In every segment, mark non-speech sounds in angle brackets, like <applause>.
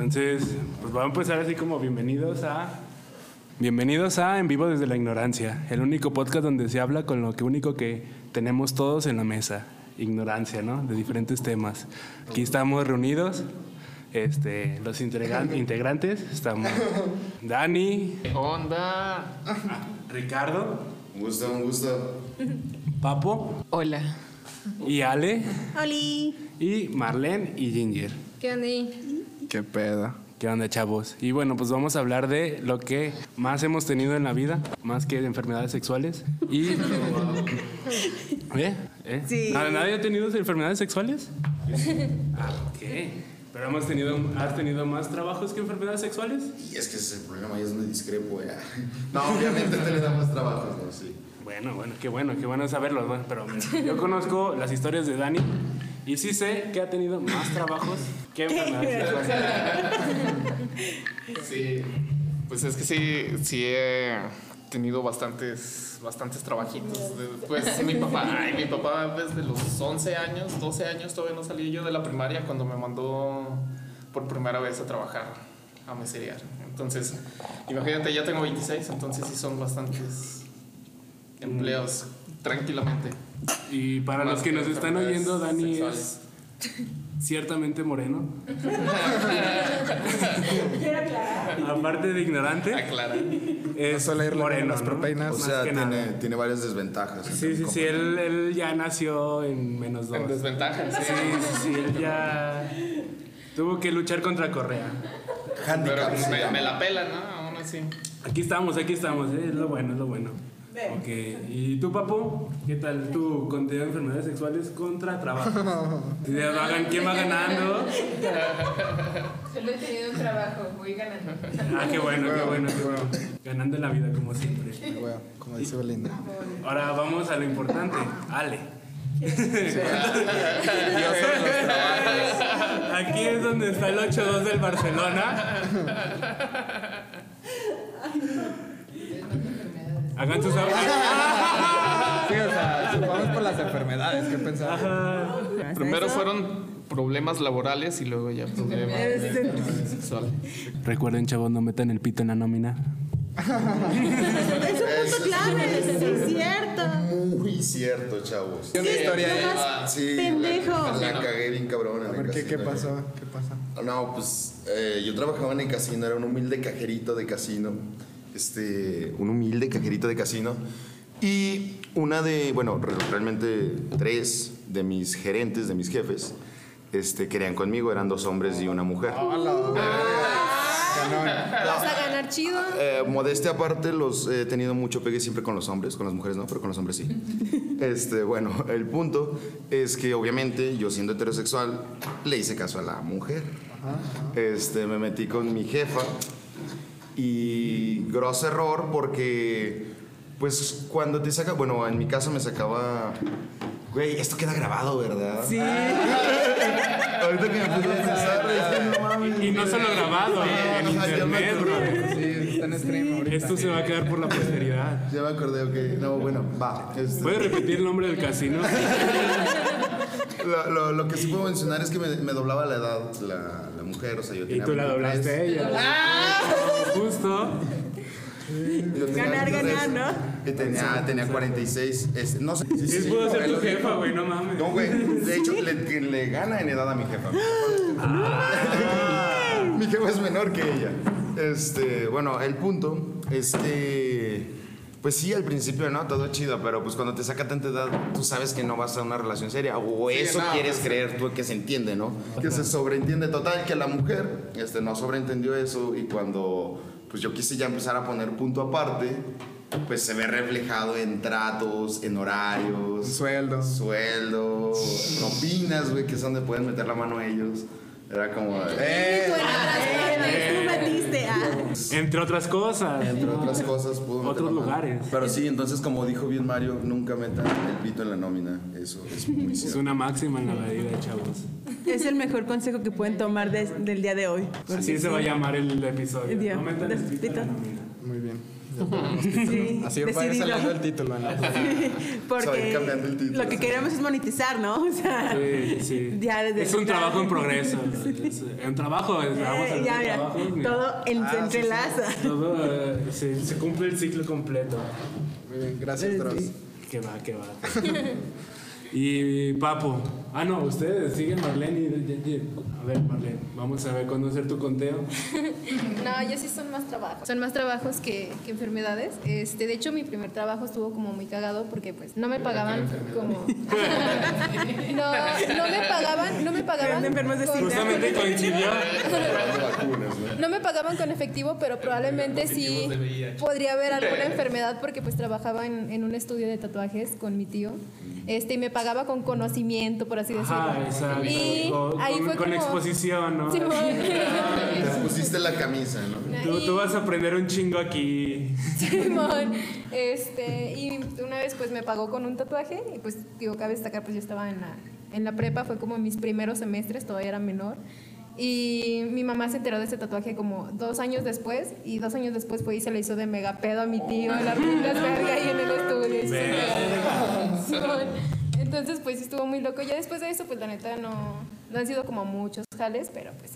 Entonces, pues vamos a empezar así como bienvenidos a... Bienvenidos a En Vivo desde la Ignorancia, el único podcast donde se habla con lo que único que tenemos todos en la mesa, ignorancia, ¿no? De diferentes temas. Aquí estamos reunidos, este, los integran- <laughs> integrantes, estamos Dani, Onda. Ricardo, Un gusto, un gusto. Papo Hola. y Ale Oli. y Marlene y Ginger. ¿Qué onda? ¿Qué pedo? ¿Qué onda, chavos? Y bueno, pues vamos a hablar de lo que más hemos tenido en la vida, más que de enfermedades sexuales. Y. ¿Eh? ¿Eh? Sí. ¿Nad- ¿Nadie ha tenido enfermedades sexuales? Ah, ok. Pero hemos tenido, ¿has tenido más trabajos que enfermedades sexuales? Y es que ese es el problema, ahí es donde discrepo ya. No, obviamente te le da más trabajo, ¿no? Sí. Bueno, bueno, qué bueno, qué bueno saberlo. bueno, pero yo conozco las historias de Dani y sí sé que ha tenido más trabajos que enfermedades sexuales. Sí. Pues es que sí, sí he tenido bastantes, bastantes trabajitos. Pues mi papá, ay, mi papá desde los 11 años, 12 años todavía no salí yo de la primaria cuando me mandó por primera vez a trabajar a meserear. Entonces, imagínate, ya tengo 26, entonces sí son bastantes empleos tranquilamente. Y para Más los que que nos están oyendo, Dani sexuales. es ciertamente moreno. Aparte de ignorante, Aclara. es moreno, las. O sea, tiene, varias desventajas. Sí, sí, sí, él, él ya nació en menos dos. En desventaja, Sí, sí. sí, sí, él ya tuvo que luchar contra Correa. Pero Handicap. se me, me la pela, ¿no? Aún así. Aquí estamos, aquí estamos, ¿eh? es lo bueno, es lo bueno. Ok, ¿y tú, papo? ¿Qué tal tu contenido de enfermedades sexuales contra trabajo? <laughs> ¿Quién va ganando? Solo he tenido un trabajo, voy ganando. Ah, qué bueno, qué bueno, qué bueno. Ganando la vida, como siempre. Bueno, como dice Belinda. Ahora vamos a lo importante. Ale. <laughs> Aquí es donde está el 8-2 del Barcelona. Hagan sus Sí, o sea, vamos por las enfermedades. ¿Qué pensabas? Primero fueron problemas laborales y luego ya problemas de- sexuales. Recuerden, chavos, no metan el pito en la nómina. Es un punto clave, sí, es cierto. Muy cierto, chavos. Una historia ahí. nomás Sí, pendejo. La, la cagué bien cabrón en A el ver, ¿qué, qué pasó? ¿Qué pasó? No, pues eh, yo trabajaba en el casino, era un humilde cajerito de casino. Este, un humilde cajerito de casino. Y una de, bueno, re- realmente tres de mis gerentes, de mis jefes, este, querían conmigo, eran dos hombres y una mujer. Vas a ganar chido. Eh, modestia aparte, los he tenido mucho pegue siempre con los hombres, con las mujeres no, pero con los hombres sí. <laughs> Este, bueno, el punto es que obviamente yo siendo heterosexual le hice caso a la mujer. Este, me metí con mi jefa y grosso error porque pues cuando te saca, bueno, en mi caso me sacaba Güey, esto queda grabado, ¿verdad? Sí. <laughs> Ahorita que me puse a pensar, dije, no mames. Y no solo grabado, en internet, brother. Sí, está en stream ahorita. Esto se va a quedar por la posteridad. Ya me acordé, ok. No, bueno, va. este, ¿Puedes repetir el nombre del casino? <laughs> Lo, lo- lo que sí puedo mencionar es que me, me doblaba la edad la, la mujer, o sea, yo Y tenía tú la 23, doblaste a ella. Justo. y yo tenía Ganar, 23, ganar, ¿no? Y tenía, tenía 46. este, no sé. Sí, Sí, sí, puedo ser tu jefa, güey, no mames. No, güey. De hecho, le, gana en edad a mi jefa. <laughs> mi jefa es menor que ella. Este, bueno, el punto es que. Pues sí, al principio, ¿no? Todo chido, pero pues cuando te saca tanta edad, tú sabes que no vas a una relación seria. O eso no, quieres pues, creer tú que se entiende, ¿no? Que se sobreentiende total, que la mujer este, no sobreentendió eso y cuando pues yo quise ya empezar a poner punto aparte, pues se ve reflejado en tratos, en horarios, Sueldo. sueldo, <laughs> propinas, güey, que es donde pueden meter la mano ellos. Era como, de- ¡Eh! Entre otras cosas. entre otras cosas, pudo meter Otros la mano. lugares. Pero sí, entonces como dijo bien Mario, nunca metan el pito en la nómina. Eso es muy Es cierto. una máxima en la vida, chavos. Es el mejor consejo que pueden tomar de- del día de hoy. Así se va a llamar el episodio. Dios, No metan el pito en la nómina. <laughs> Sí, Así va a ir decidido. saliendo el título. <laughs> Porque cambiando el título. lo que queremos es monetizar, ¿no? <laughs> O sea, Sí, sí. Ya desde es un trabajo en progreso. Es un trabajo, es- vamos a eh, hablar ya, de mira, trabajos, mira. todo en- Ah, se sí, sí. entrelaza. Todo, eh, se cumple el ciclo completo. Muy bien, gracias, Dross. Que va, que va. Y Papo. Ah, no, ustedes siguen Marlene. y- A ver, Marlene, vamos a ver cuándo hacer tu conteo. <laughs> No, yo sí son más trabajos. Son más trabajos que, que enfermedades. Este, de hecho, mi primer trabajo estuvo como muy cagado porque pues no me pagaban como. <laughs> <laughs> no, no me pagaban, no me pagaban. Eran enfermos de con- SIDA. Justamente coincidió. No me pagaban con efectivo, pero probablemente sí podría haber alguna enfermedad porque pues trabajaba en, en un estudio de tatuajes con mi tío. Este, y me pagaba con conocimiento, por así decirlo. Ajá, exacto. Y Con, ahí con- fue con como- exposición, ¿no? Sí, Te pusiste la camisa, ¿no? Tú, tú vas a aprender un chingo aquí. Simón. Este, y una vez pues me pagó con un tatuaje y pues digo, cabe destacar, pues yo estaba en la, en la prepa, fue como mis primeros semestres, todavía era menor. Y mi mamá se enteró de ese tatuaje como dos años después y dos años después fue y se le hizo de mega pedo a mi tío en las ruinas verga ahí en el estudio. <laughs> Entonces pues estuvo muy loco. Ya después de eso pues la neta no, no han sido como muchos jales, pero pues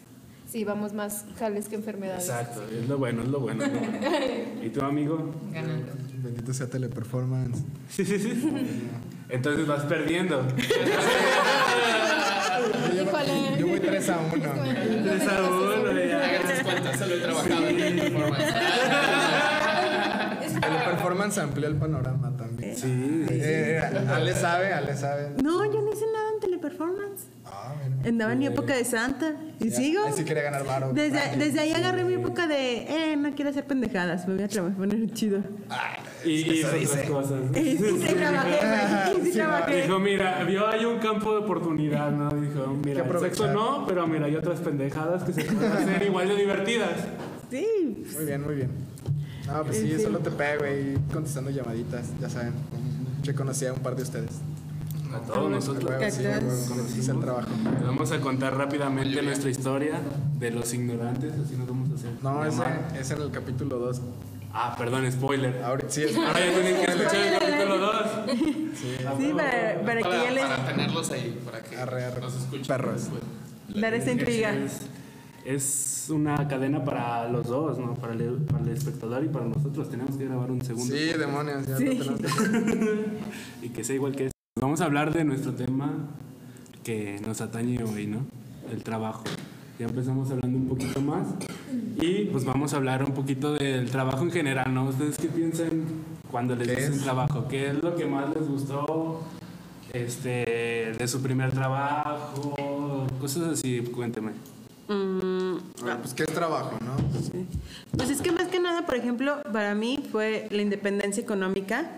sí, vamos más jales que enfermedades. Exacto, es lo bueno, es lo bueno. es lo bueno. <laughs> ¿Y tu amigo? Ganando. Bendito sea Teleperformance. Entonces vas perdiendo. <laughs> Híjole. Yo voy 3 a 1. Tres a uno, ya. Hagan sus cuentas, solo he trabajado en performance. Teleperformance amplió el panorama Sí. Eh, Ale sabe, Ale sabe. No, yo no hice nada en teleperformance. Ah, mira. Andaba en mi época de santa. ¿Y sigo? Él sí quería ganar varo. Desde, desde ahí agarré mi época de, eh, no quiero hacer pendejadas, me voy a trabajar, poner chido. Y, y otras cosas. <laughs> Y sí, sí trabajé, y sí trabajé. Dijo, mira, vio hay un campo de oportunidad, ¿no? Dijo, mira, el sexo no, pero mira, hay otras pendejadas que se pueden hacer igual de divertidas. Sí, Muy bien, muy bien. No, pues sí, Sí. solo te pego y contestando llamaditas, ya saben. Reconocí a un par de ustedes. A todos nosotros. Sí, conociste el trabajo. Les Vamos a contar rápidamente nuestra historia de los ignorantes, así nos vamos a hacer. No, ese, ese era el capítulo 2. Ah, perdón, spoiler. Ahorita sí es. Ahora ya tienen que <laughs> escuchar el capítulo 2. sí, para, para que ya les para tenerlos ahí, para que Arre, arre. nos escuchen. Perros. dar esa intriga. Es, una cadena para los dos, ¿no? Para el, para el espectador y para nosotros. Tenemos que grabar un segundo. Sí, demonios, ya Sí. lo tenemos. <laughs> Y que sea igual que este. Vamos a hablar de nuestro tema que nos atañe hoy, ¿no? El trabajo. Ya empezamos hablando un poquito más. Y pues vamos a hablar un poquito del trabajo en general, ¿no? ¿Ustedes qué piensan cuando les ¿Qué dicen es? trabajo? ¿Qué es lo que más les gustó este, de su primer trabajo? Cosas así, cuénteme. Mm, Ah, pues qué es trabajo, ¿no? Pues es que más que nada, por ejemplo, para mí fue la independencia económica,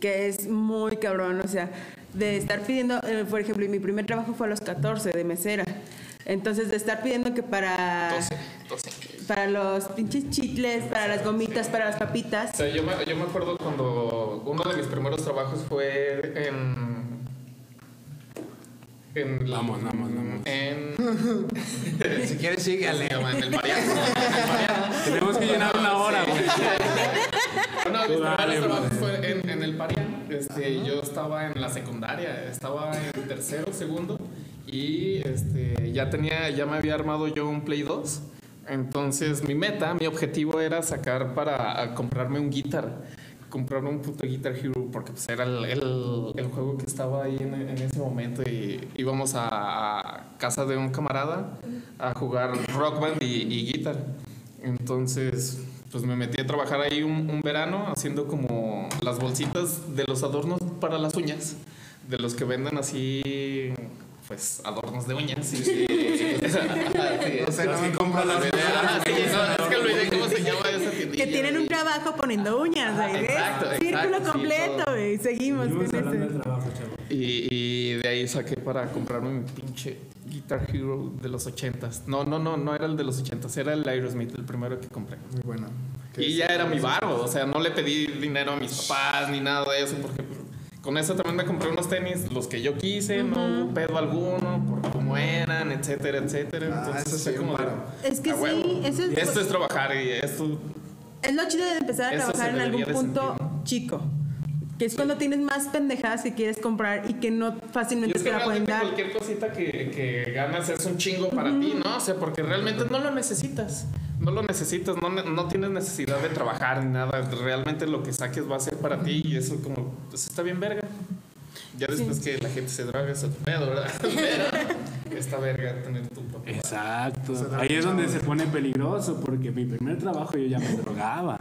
que es muy cabrón, o sea, de estar pidiendo, eh, por ejemplo, y mi primer trabajo fue a los 14 de mesera. Entonces, de estar pidiendo que para, 12, 12. para los pinches chicles, para las gomitas, para las papitas, O sea, yo me, yo me acuerdo cuando uno de mis primeros trabajos fue en. En, Vamos, vamos, vamos. En. <laughs> Si quieres? En el Mariano. En el Mariano. Tenemos que llenar una hora, güey. Uno de mis primeros trabajos fue en, en el Parián. Este, yo estaba en la secundaria, estaba en tercero, segundo, y este, ya tenía, ya me había armado yo un Play 2. Entonces mi meta, mi objetivo era sacar para comprarme un guitar. Comprarme un puto Guitar Hero porque pues, era el, el- el juego que estaba ahí en, en ese momento y íbamos a, a casa de un camarada a jugar Rock Band y, y guitar. Entonces, pues me metí a trabajar ahí un, un verano haciendo como las bolsitas de los adornos para las uñas, de los que venden así, pues adornos de uñas. Sí, <laughs> sí. No me compra las Ah, sí, no, es que olvidé cómo se llama esa que tienen un trabajo poniendo uñas, güey. Exacto, Círculo completo, güey, seguimos Seguimos con eso. Y, y de ahí saqué para comprarme mi pinche Guitar Hero de los ochentas. No, no, no, no era el de los ochentas, era el Aerosmith, el primero que compré. Muy bueno. Y ya era mi barro, o sea, no le pedí dinero a mis papás ni nada de eso, porque pues, con eso también me compré unos tenis, los que yo quise, no hubo pedo alguno, por cómo eran, etcétera, etcétera. Ah, Entonces eso sí, como de. Es que "A sí, huevo". eso es- Y esto es trabajar y esto Es lo chido de empezar a trabajar en algún punto sentir, chico. Que es cuando tienes más pendejadas que quieres comprar y que no fácilmente te la pueden dar. cualquier cosita que, que ganas es un chingo para ti, ¿no? O sea, porque realmente no lo necesitas. No lo necesitas, no, no tienes necesidad de trabajar ni nada. Realmente lo que saques va a ser para ti y eso como, pues está bien verga. Ya después que la gente se droga es otro pedo, ¿verdad? <laughs> Pero está verga tener tu papá. Exacto. Ahí es donde se pone peligroso porque mi primer trabajo yo ya me drogaba.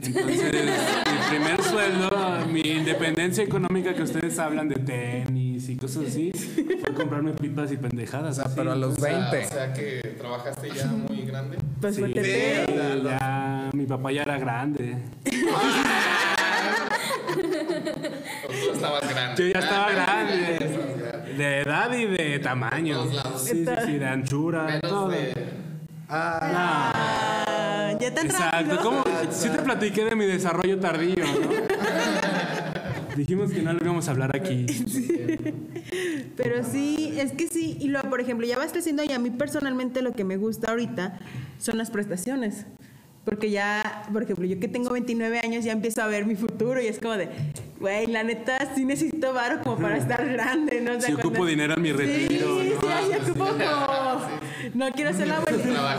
Entonces, mi primer sueldo, mi independencia económica que ustedes hablan de tenis y cosas así, fue comprarme pipas y pendejadas. O sea, así. pero a los O sea, 20. o sea que trabajaste ya <laughs> muy grande. Pues Sí, fuerte ya mi papá ya era grande. O tú estabas grande. Yo ya estaba grande. De edad y de tamaño. Sí, sí, sí, de anchura, Menos todo. de... Ah, Ah, ya tan Exacto. rápido. ¿Cómo? Sí te platiqué de mi desarrollo tardío, ¿no? Dijimos que no lo íbamos a hablar aquí. <laughs> Pero sí, es que sí. Y luego, por ejemplo, ya vas creciendo y a mí personalmente lo que me gusta ahorita son las prestaciones. Porque ya, por ejemplo, yo que tengo 29 años ya empiezo a ver mi futuro y es como de, güey, la neta sí necesito varo como para estar grande, ¿no? O sea, Sí ocupo cuando- dinero en mi retiro, Sí, ¿no? sí, sí, <laughs> ocupo como... No quiero ser la abuelita.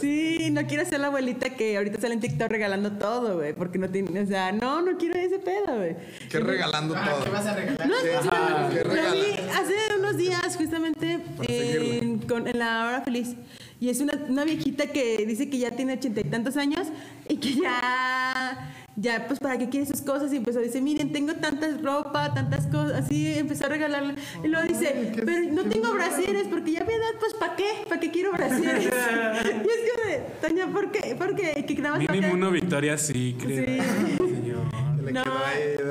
Sí, no quiero ser la abuelita que ahorita sale en TikTok regalando todo, güey. Porque no tiene, o sea, no, no quiero ese pedo, güey. que regalando todo. ¿Qué vas a regalar? No, no, ¿Qué hace unos días justamente en, con- en la hora feliz. Y es una, una viejita que dice que ya tiene ochenta y tantos años y que ya, ya, pues, ¿para qué quiere sus cosas? Y empezó a decir, miren, tengo tantas ropa, tantas cosas, así, empezó a regalarle. Y luego dice, pero no tengo brasieres, porque ya mi edad, pues, ¿para qué? ¿Para qué quiero brasieres? <laughs> y es que, de, Toña, ¿por qué? Porque que nada más Mínimo uno Victoria sí, creo. Sí. No,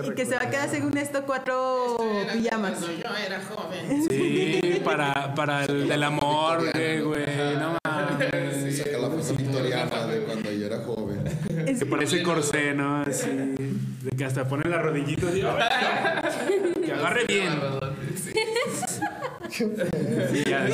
y que se va a quedar según esto cuatro pijamas. Cuando yo era joven. Sí, para, para el, el amor, güey, güey, no <laughs> mames. Saca la foto victoriana de cuando yo era joven. Que parece corsé, ¿no? Así, de que hasta pone la rodillita así, que agarre bien. Sí, ya.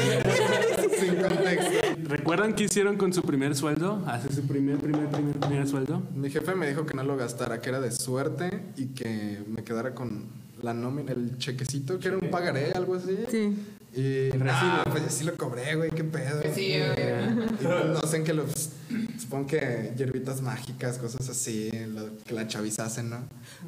Sin contexto. ¿Recuerdan qué hicieron con su primer sueldo? Hace su primer, primer, primer, primer sueldo. Mi jefe me dijo que no lo gastara, que era de suerte y que me quedara con la nómina, el chequecito, que era un pagaré, algo así. Sí. Y no, pues sí lo cobré, güey, qué pedo. Sí, Y, güey. pues, no sé en qué los. Supongo que hierbitas mágicas, cosas así, lo que la chaviza hacen, ¿no?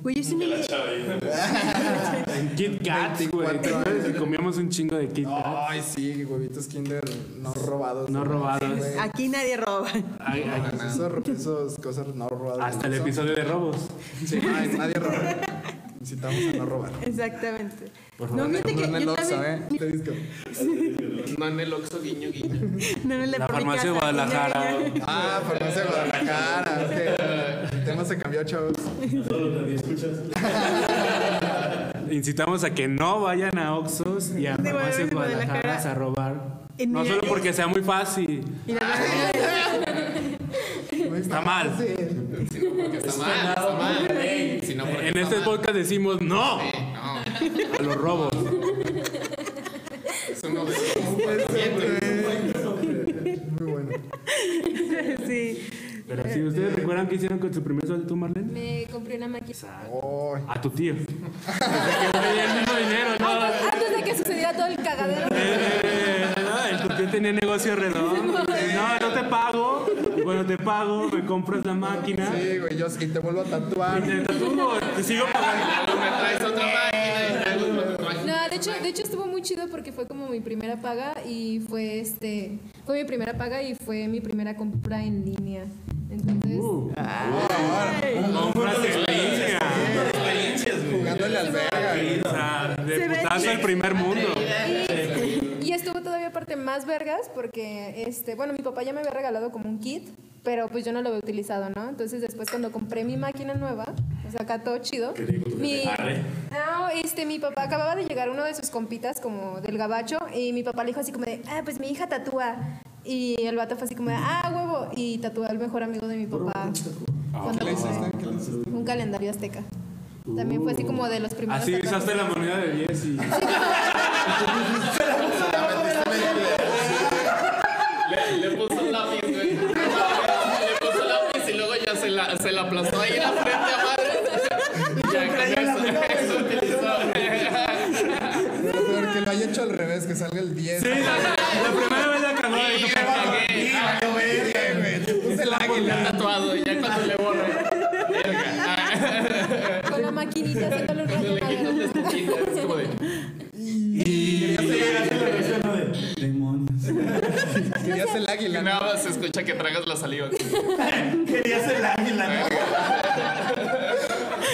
Güey, yo sí me... En Kit Kat, güey. 24 ¿Te acuerdas que comíamos un chingo de Kit Kat? Ay, sí, huevitos Kinder no robados. No robados. güey. Aquí nadie roba. Ay, ay, Esos, esos cosas no robadas. hasta el Son- episodio de robos. Sí, nadie, nadie roba. Necesitamos a no robar. Exactamente. Por No, favor. fíjate No que en el Oxxo, también... ¿eh? Disco. No en el Oxxo, guiño, guiño. No, no le La por mi farmacia de casa, Guadalajara. Ah, farmacia de Guadalajara. El tema se cambió, chavos. Incitamos a que no vayan a Oxxos y a De farmacias Guadalajara. Guadalajara a robar. No solo porque sea muy fácil. <laughs> Está mal. Porque está mal, está mal. Si no, porque En este mal. podcast decimos no No, a los robos. Muy bueno. sí. Pero si ustedes recuerdan qué hicieron con su primer sueldo tú, Marlene. Me compré una máquina. Ay, A tu tío. <laughs> Desde que tenía el mismo dinero, ¿no? Antes de que sucediera todo el cagadero. Tenía negocio redondo. No, no te pago. Y cuando te pago, me compras la máquina. sí, güey, yo y te vuelvo a Y tatuar. te tatúo, te sigo pagando. me traes otra máquina y traigo otra máquina. No, de hecho, de hecho estuvo muy chido porque fue como mi primera paga y fue este, fue mi primera paga y fue mi primera compra en línea. Entonces, Compras en línea. Jugándole al verga. O sea, Se de ve putazo el primer mundo. Todavía aparte más vergas porque este, bueno, mi papá ya me había regalado como un kit, pero pues yo no lo había utilizado, ¿no? Entonces después cuando compré mi máquina nueva, o sea, acá todo chido, mi no, este mi papá acababa de llegar uno de sus compitas como del gabacho y mi papá le dijo así como de, "Ah, pues mi hija tatúa." Y el vato fue así como de, "Ah, huevo." Y tatuó al mejor amigo de mi papá. Cuando ¿Qué le hiciste? compré ¿Qué le hiciste? un calendario azteca. También fue así como de los primeros. Así usaste la moneda de 10 y. <laughs> <laughs> Le, le puso lápiz, güey. Le puso lápiz y luego ya se la, aplastó ahí en la frente a madre. Y ya con eso, eso utilizó. Pero que lo haya hecho al revés, que salga el 10. Sí, la, la primera vez la cagó y Y dijo, me cagué. Te puse el águila. Tatuado, y ya cuando le borro. Verga. Con la maquinita haciéndole un rayo Le quito madre. la estuquita, Es como de. Demonios. Querías el águila. ¿no? Nada más se escucha que tragas la saliva. Querías el águila, ¿no?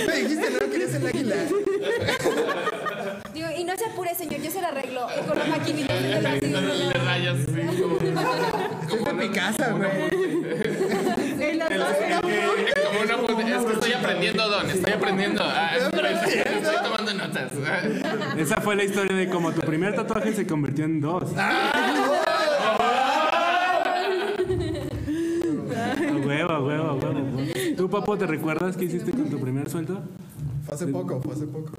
Me dijiste, no querías el águila. Digo, y no se apure, señor, yo se la arreglo. Y con la maquinita así. Le rayas así como. Mi casa, güey. En las dos. Como una Es que estoy aprendiendo, Don. Estoy aprendiendo. Ah, estoy, estoy tomando notas. Esa fue la historia de cómo tu primer tatuaje se convirtió en dos. A huevo, a huevo, a huevo. ¿Tú, papo, te recuerdas qué hiciste con tu primer sueldo? Fue hace poco, fue hace poco.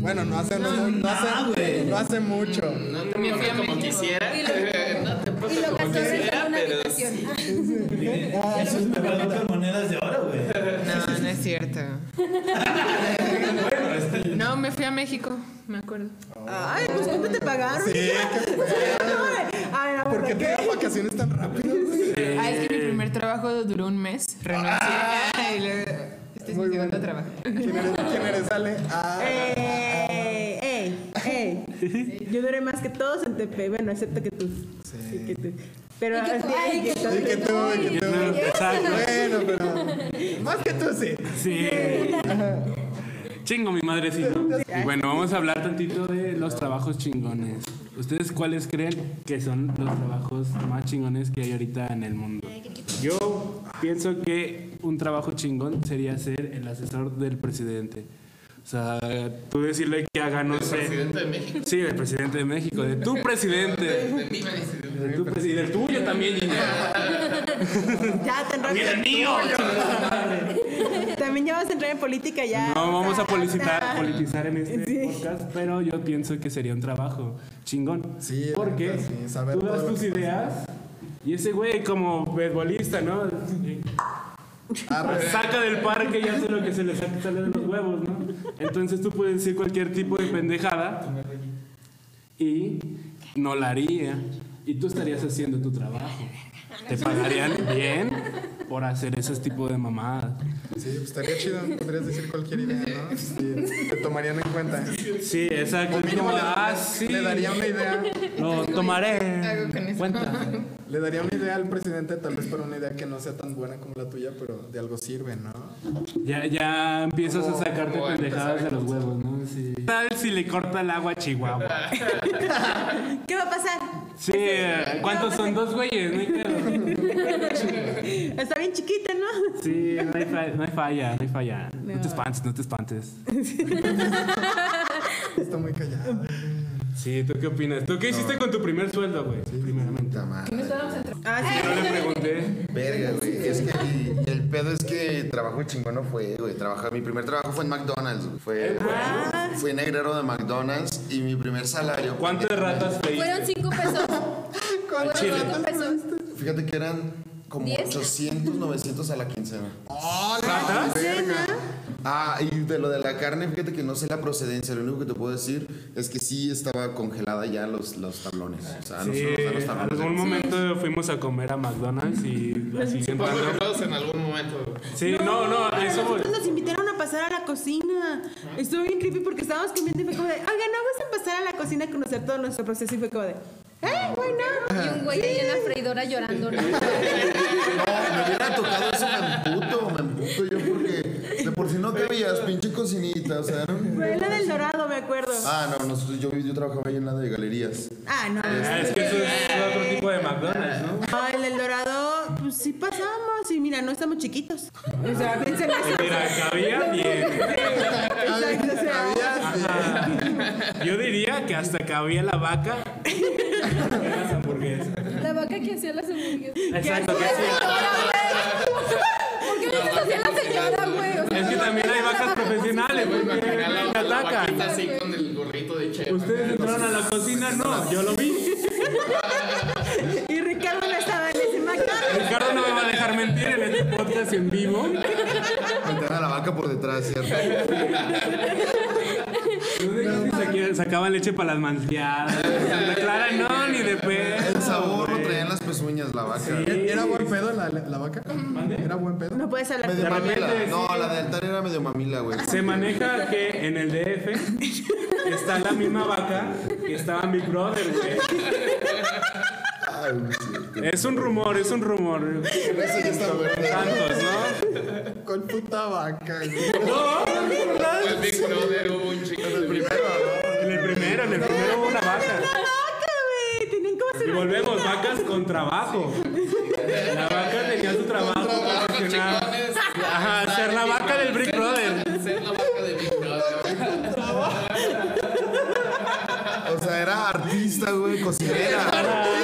Bueno, no hace, no, no hace, no hace mucho. No te mueves como quisiera. <laughs> No te lo como gastó en quisiera, una pero. habitación. Eso es me con monedas de oro, güey. No, no es cierto. No, me fui a México, me acuerdo. Ay, pues ¿cuánto te pagaron? Sí, qué. <laughs> Ay, la ¿Por qué verdad te dan vacaciones tan rápido, güey? Ah, es que trabajo duró un mes. Renuncié y luego este es mi segundo trabajo. ¿Quién eres? ¿Quién eres, Ale? Ah, Ey, ey, ey. Yo duré más que todos en TP, bueno, excepto que tú. Sí. que tú. Pero Y que tú, ay, que tú. que tú, que tú. Exacto. Bueno, pero más que tú sí. Sí. Chingo mi madrecito. Y bueno, vamos a hablar tantito de los trabajos chingones. ¿Ustedes cuáles creen que son los trabajos más chingones que hay ahorita en el mundo? Yo pienso que un trabajo chingón sería ser el asesor del presidente. O sea, tú decirle que haga, no sé. Presidente de México. Sí, el presidente de México, de tu presidente. De mi presidente. De tu presi- y del tuyo también. <laughs> Ya tendrás. ¡Y del mío! También ya vas a entrar en política ya. No vamos a politizar, <laughs> politizar en este Sí. podcast, pero yo pienso que sería un trabajo chingón. Sí, Porque neta, sí, saber tú das tus pasa. ideas y ese güey como beisbolista, ¿no? Arre. Saca del parque y hace lo que se le saca- sale de los huevos, ¿no? Entonces tú puedes decir cualquier tipo de pendejada y no la haría. Y tú estarías haciendo tu trabajo. <laughs> Te pagarían bien por hacer ese tipo de mamadas. Sí, pues estaría chido. Podrías decir cualquier idea, ¿no? Sí, te tomarían en cuenta. Sí, exacto. Es Mínimo como, le, ah, sí. le daría una idea. Lo tomaré. Hago con en eso. cuenta. Le daría una idea al presidente, tal vez para una idea que no sea tan buena como la tuya, pero de algo sirve, ¿no? Ya, ya empiezas a Como- sacarte pendejadas de los huevos, ¿no? Sí. ¿Qué tal si le corta el agua a Chihuahua? <laughs> ¿Qué va a pasar? Sí, eh, ¿cuántos son dos güeyes? No hay pedo. <laughs> Está bien chiquita, ¿no? Sí, no hay, fa- no hay falla, no hay falla. No. No. te espantes, no te espantes. <laughs> Está muy callado. Sí, ¿tú qué opinas? ¿Tú qué hiciste con tu primer sueldo, güey? Primeramente. Puta madre. Ah, sí. Yo le pregunté. Verga, güey. Es que y, y el pedo es que trabajo chingón no fue, güey. Trabajar, mi primer trabajo fue en McDonald's. güey. Fue, fui negrero de McDonald's y mi primer salario. ¿Cuántas ratas Fueron freíste? cinco pesos. Fueron cinco pesos. <laughs> Fíjate que eran como ¿Diez? 800, 900 a la quincena. ¿Ratas? Ah, y de lo de la carne, fíjate que no sé la procedencia. Lo único que te puedo decir es que sí estaba congelada ya los, los tablones. O sea, Sí, nosotros los en tablones. algún momento fuimos a comer a McDonald's y <laughs> así Fuimos entrando. en algún momento. Sí, no, no, a A eso voy. nosotros nos invitaron pasar a la cocina. Estuvo bien creepy porque estábamos comiendo y fue como de, oigan, no vamos a pasar a la cocina a conocer todo nuestro proceso y fue como de, ¡eh, bueno! Y un güey ahí en la freidora llorando. ¿no? <laughs> No, me hubiera tocado eso, me emputo, me emputo yo porque de por si no cabías, pinche cocinita, o sea, ¿no? Fue la del dorado, me acuerdo. Ah, no, nosotros, yo, yo trabajaba ahí en la de galerías. Ah, no. Ah, es que eso es otro tipo de McDonald's, ¿no? No, el del dorado, pues sí pasamos. Y mira, no estamos chiquitos. O sea, <laughs> piensen eso. Mira, cabía bien. <laughs> Exacto, o sea, Ajá. Yo diría que hasta cabía la vaca en las hamburguesas. La vaca que hacía las hamburguesas. Exacto, que sí. ¿Por qué dices así a la señora, güey? O sea, Es que también hay vacas profesionales, güey, que Imagina la, te la atacan. vaquita así con el gorrito de chef. Ustedes entraron a la cocina, no, yo lo vi. Podcast, en vivo. Meter a la vaca por detrás, ¿cierto? Sacaban leche para las manteadas. Santa Clara no, ni de pedo. El sabor lo traían las pezuñas, la vaca. ¿Era buen pedo la, la vaca? ¿Era buen pedo? No puedes hablar. Medio De repente, mamila. sí. No, la de Altar era medio mamila, güey. Se maneja que en el DF está la misma vaca que estaba en Big Brother, güey. Es un rumor, es un rumor. Eso ya está bueno. Tantos, ¿no? Con puta vaca, güey. No, El Big Brother hubo un chico del primero, en el primero, en el primero hubo una vaca. Y volvemos, vacas con trabajo. La vaca tenía su trabajo profesional. Ajá, ser la vaca del Big Brother. Ser la vaca de Big Brother. O sea, era artista, güey, cocinera.